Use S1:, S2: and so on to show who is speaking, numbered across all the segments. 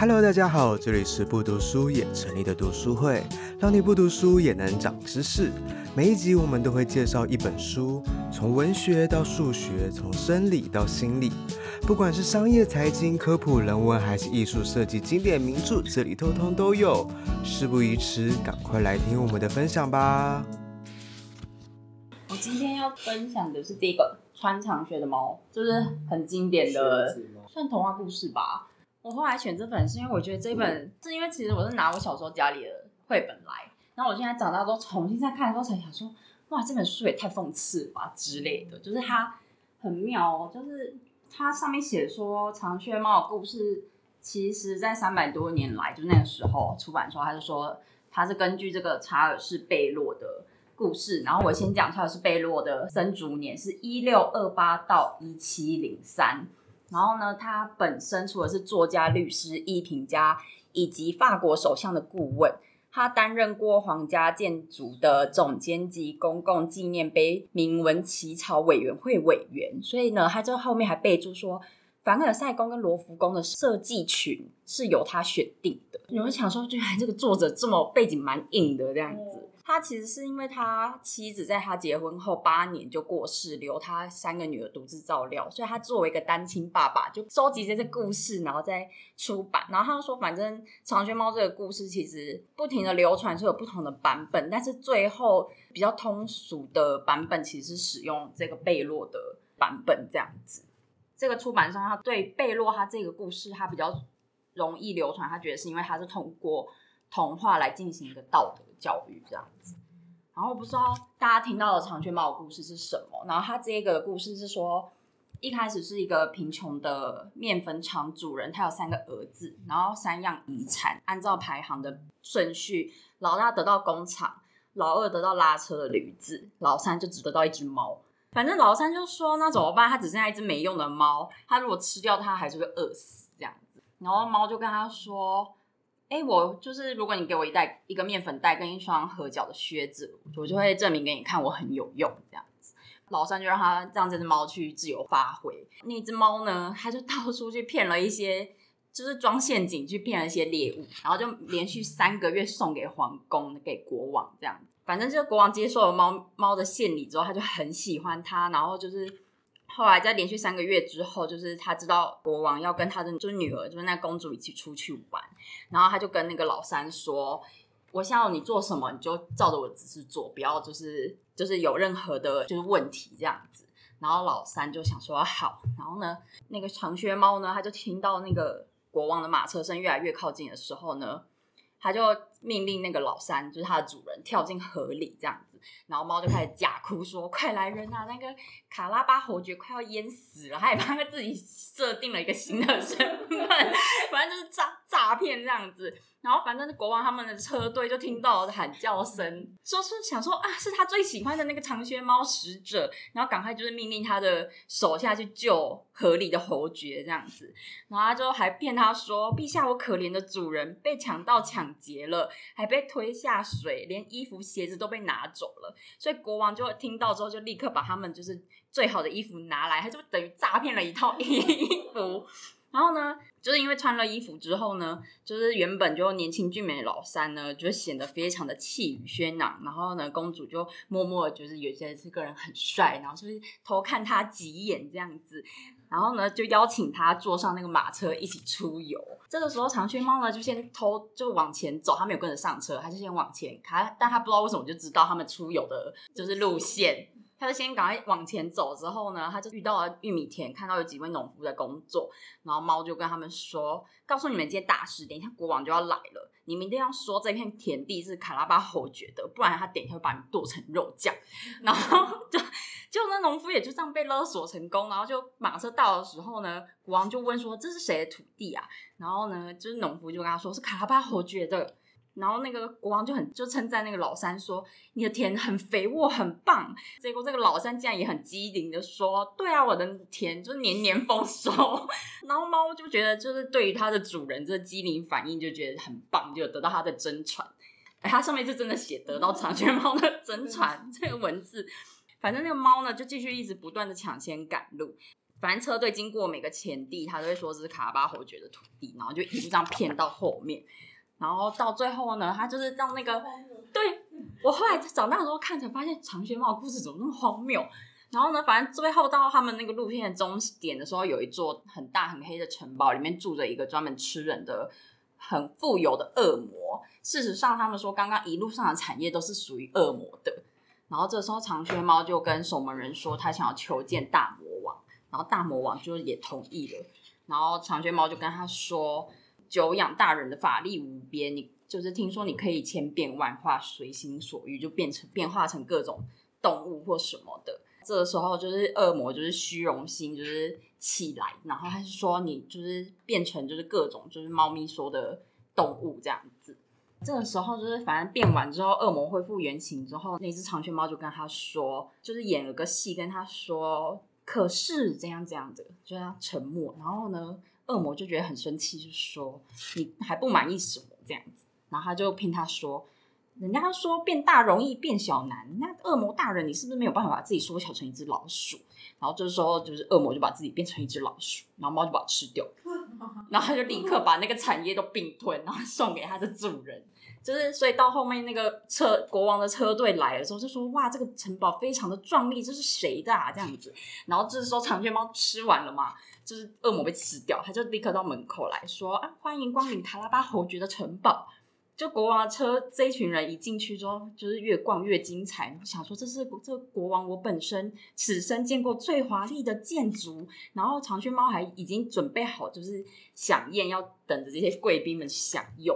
S1: Hello，大家好，这里是不读书也成立的读书会，让你不读书也能长知识。每一集我们都会介绍一本书，从文学到数学，从生理到心理，不管是商业、财经、科普、人文，还是艺术设计、经典名著，这里通通都有。事不宜迟，赶快来听我们的分享吧。
S2: 我今天要分享的是这个穿长靴的猫，就是很经典的，算童话故事吧。我后来选这本是因为我觉得这本是因为其实我是拿我小时候家里的绘本来，然后我现在长大之后重新再看的时候才想说，哇，这本书也太讽刺吧之类的，就是它很妙哦，就是它上面写说长靴猫的故事，其实在三百多年来，就那个时候出版的时候，他就说它是根据这个查尔斯贝洛的故事，然后我先讲查尔斯贝洛的生卒年是一六二八到一七零三。然后呢，他本身除了是作家、律师、艺评家，以及法国首相的顾问，他担任过皇家建筑的总监及公共纪念碑铭文起草委员会委员。所以呢，他就后面还备注说，凡尔赛宫跟罗浮宫的设计群是由他选定的。有人想说，居然这个作者这么背景蛮硬的这样子。他其实是因为他妻子在他结婚后八年就过世，留他三个女儿独自照料，所以他作为一个单亲爸爸，就收集这些故事，然后再出版。然后他就说，反正长靴猫这个故事其实不停的流传，是有不同的版本，但是最后比较通俗的版本其实是使用这个贝洛的版本这样子。这个出版商他对贝洛他这个故事他比较容易流传，他觉得是因为他是通过童话来进行一个道德教育这样子，然后不知道大家听到的长靴猫的故事是什么？然后他这个故事是说，一开始是一个贫穷的面粉厂主人，他有三个儿子，然后三样遗产，按照排行的顺序，老大得到工厂，老二得到拉车的驴子，老三就只得到一只猫。反正老三就说，那怎么办？他只剩下一只没用的猫，他如果吃掉它，还是会饿死这样子。然后猫就跟他说。哎、我就是，如果你给我一袋一个面粉袋跟一双合脚的靴子，我就会证明给你看我很有用。这样子，老三就让他让这只猫去自由发挥。那只猫呢，它就到处去骗了一些，就是装陷阱去骗了一些猎物，然后就连续三个月送给皇宫给国王这样子。反正就是国王接受了猫猫的献礼之后，他就很喜欢它，然后就是。后来在连续三个月之后，就是他知道国王要跟他的就是女儿，就是那公主一起出去玩，然后他就跟那个老三说：“我想要你做什么，你就照着我的指示做，不要就是就是有任何的就是问题这样子。”然后老三就想说好，然后呢，那个长靴猫呢，他就听到那个国王的马车声越来越靠近的时候呢，他就命令那个老三，就是他的主人，跳进河里这样子。然后猫就开始假哭说：“快来人啊！那个卡拉巴侯爵快要淹死了。”他也帮他自己设定了一个新的身份，反正就是诈诈骗这样子。然后反正国王他们的车队就听到了喊叫声，说是想说啊，是他最喜欢的那个长靴猫使者，然后赶快就是命令他的手下去救河里的侯爵这样子。然后他就还骗他说：“陛下，我可怜的主人被强盗抢劫了，还被推下水，连衣服鞋子都被拿走了。”所以国王就听到之后，就立刻把他们就是最好的衣服拿来，他就等于诈骗了一套 衣服。然后呢，就是因为穿了衣服之后呢，就是原本就年轻俊美的老三呢，就显得非常的气宇轩昂。然后呢，公主就默默的就是有些这个人很帅，然后就是偷看他几眼这样子。然后呢，就邀请他坐上那个马车一起出游。这个时候，长靴猫呢就先偷就往前走，他没有跟着上车，他就先往前开，但他不知道为什么就知道他们出游的就是路线。他就先赶快往前走，之后呢，他就遇到了玉米田，看到有几位农夫在工作，然后猫就跟他们说：“告诉你们一件大事，等一下国王就要来了，你们一定要说这片田地是卡拉巴侯爵的，不然他等一下会把你剁成肉酱。”然后就就那农夫也就这样被勒索成功，然后就马车到的时候呢，国王就问说：“这是谁的土地啊？”然后呢，就是农夫就跟他说：“是卡拉巴侯爵的。”然后那个国王就很就称赞那个老三说：“你的田很肥沃，很棒。”结果这个老三竟然也很机灵的说：“对啊，我的田就是年年丰收。”然后猫就觉得就是对于它的主人这个机灵反应就觉得很棒，就得到它的真传。哎，它上面是真的写得到长靴猫的真传 这个文字。反正那个猫呢就继续一直不断的抢先赶路。反正车队经过每个前地，他都会说这是卡巴侯爵的土地，然后就一直这样骗到后面，然后到最后呢，他就是让那个，对，我后来长大的时候看才发现长靴猫的故事怎么那么荒谬。然后呢，反正最后到他们那个路线的终点的时候，有一座很大很黑的城堡，里面住着一个专门吃人的很富有的恶魔。事实上，他们说刚刚一路上的产业都是属于恶魔的。然后这时候长靴猫就跟守门人说，他想要求见大魔王，然后大魔王就也同意了。然后长靴猫就跟他说，久仰大人的法力无边，你就是听说你可以千变万化，随心所欲，就变成变化成各种动物或什么的。这个时候就是恶魔，就是虚荣心就是起来，然后他是说你就是变成就是各种就是猫咪说的动物这样子。这个时候就是反正变完之后，恶魔恢复原形之后，那只长靴猫就跟他说，就是演了个戏，跟他说，可是这样这样的，就他沉默。然后呢，恶魔就觉得很生气，就说你还不满意什么这样子，然后他就骗他说。人家说变大容易变小难，那恶魔大人，你是不是没有办法把自己缩小成一只老鼠？然后这时候就是恶魔就把自己变成一只老鼠，然后猫就把它吃掉，然后他就立刻把那个产业都并吞，然后送给他的主人。就是所以到后面那个车国王的车队来的时候，就说哇，这个城堡非常的壮丽，这是谁的啊？这样子。然后这时候长卷猫吃完了嘛，就是恶魔被吃掉，他就立刻到门口来说啊，欢迎光临塔拉巴侯爵的城堡。就国王的车，这一群人一进去之后，就是越逛越精彩。想说这是这国王我本身此生见过最华丽的建筑。然后长靴猫还已经准备好，就是想宴要等着这些贵宾们享用。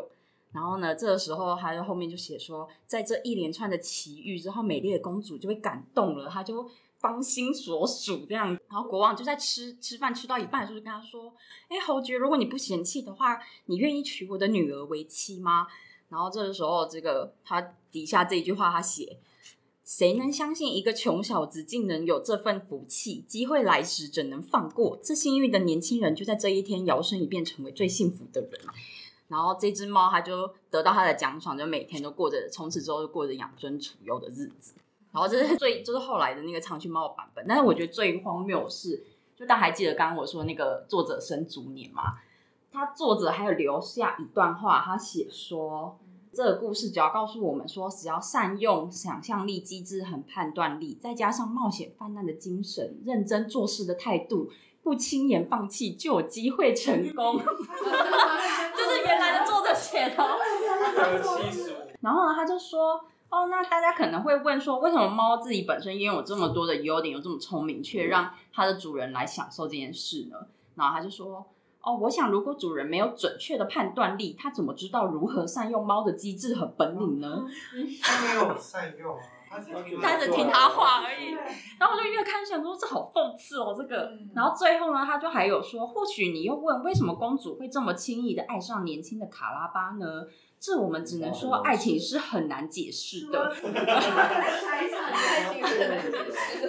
S2: 然后呢，这个时候他就后面就写说，在这一连串的奇遇之后，美丽的公主就被感动了，她就芳心所属这样。然后国王就在吃吃饭吃到一半的时候，就跟他说：“哎，侯爵，如果你不嫌弃的话，你愿意娶我的女儿为妻吗？”然后这个时候，这个他底下这一句话，他写：“谁能相信一个穷小子竟能有这份福气？机会来时怎能放过？这幸运的年轻人就在这一天摇身一变，成为最幸福的人。”然后这只猫，它就得到它的奖赏，就每天都过着从此之后就过着养尊处优的日子。然后这是最就是后来的那个长须猫的版本。但是我觉得最荒谬是，就大家还记得刚刚我说那个作者生卒年吗？他作者还有留下一段话，他写说。这个故事主要告诉我们说，只要善用想象力、机智和判断力，再加上冒险犯难的精神、认真做事的态度，不轻言放弃，就有机会成功。就是原来的作者写的。然后呢，他就说：“哦，那大家可能会问说，为什么猫自己本身拥有这么多的优点，又这么聪明，却让它的主人来享受这件事呢？”然后他就说。哦，我想如果主人没有准确的判断力，他怎么知道如何善用猫的机智和本领呢？
S3: 他没有善用啊，
S2: 他只听他话而已。然后我就越看想说，这好讽刺哦，这个。然后最后呢，他就还有说，或许你又问，为什么公主会这么轻易的爱上年轻的卡拉巴呢？这我们只能说，爱情是很难解释的。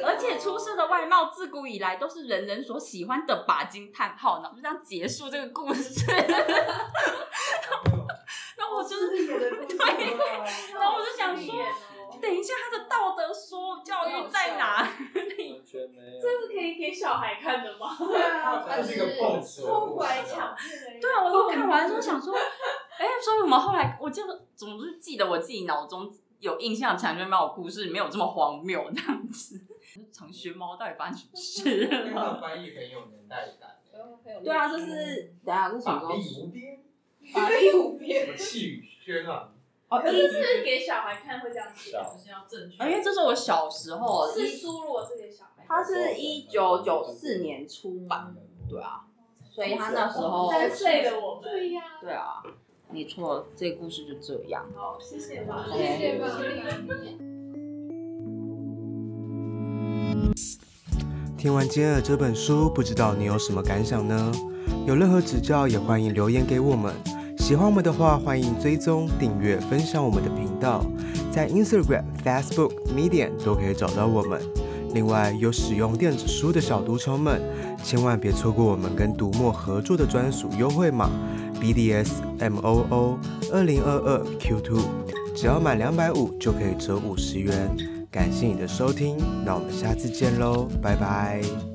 S2: 而且出色的外貌自古以来都是人人所喜欢的把惊叹号，然后就这样结束这个故事。那我就是对，然后我就想说，等一下他的道德说教育在哪里？
S4: 这
S5: 是可以给小孩看的吗？
S3: 对啊，这是一个讽刺。
S5: 偷拐抢
S2: 对啊，我都看完之后想说。哎，所以我们后来，我就总是记得我自己脑中有印象，长靴猫的故事没有这么荒谬这样子。长靴猫到底发生什么事？
S3: 这个翻译很有年代感。
S2: 对啊，就是等下是什么？
S3: 法力无边。
S5: 法力无边。
S3: 什么气宇轩昂？
S5: 哦，第一次给小孩看会这样写，就是要正确。
S2: 因为这是我小时候，
S5: 是书，如果是给小孩，
S2: 它是一九九四年出版的，对啊，所以他那时候
S5: 三岁的我们，对呀，
S2: 对啊。没错，这个故事就这样。
S5: 好，谢谢吧，谢谢吧。
S1: 听完今天的这本书，不知道你有什么感想呢？有任何指教，也欢迎留言给我们。喜欢我们的话，欢迎追踪、订阅、分享我们的频道，在 Instagram、Facebook、Medium 都可以找到我们。另外，有使用电子书的小读虫们，千万别错过我们跟读墨合作的专属优惠码。BDSMOO 二零二二 Q2，只要满两百五就可以折五十元。感谢你的收听，那我们下次见喽，拜拜。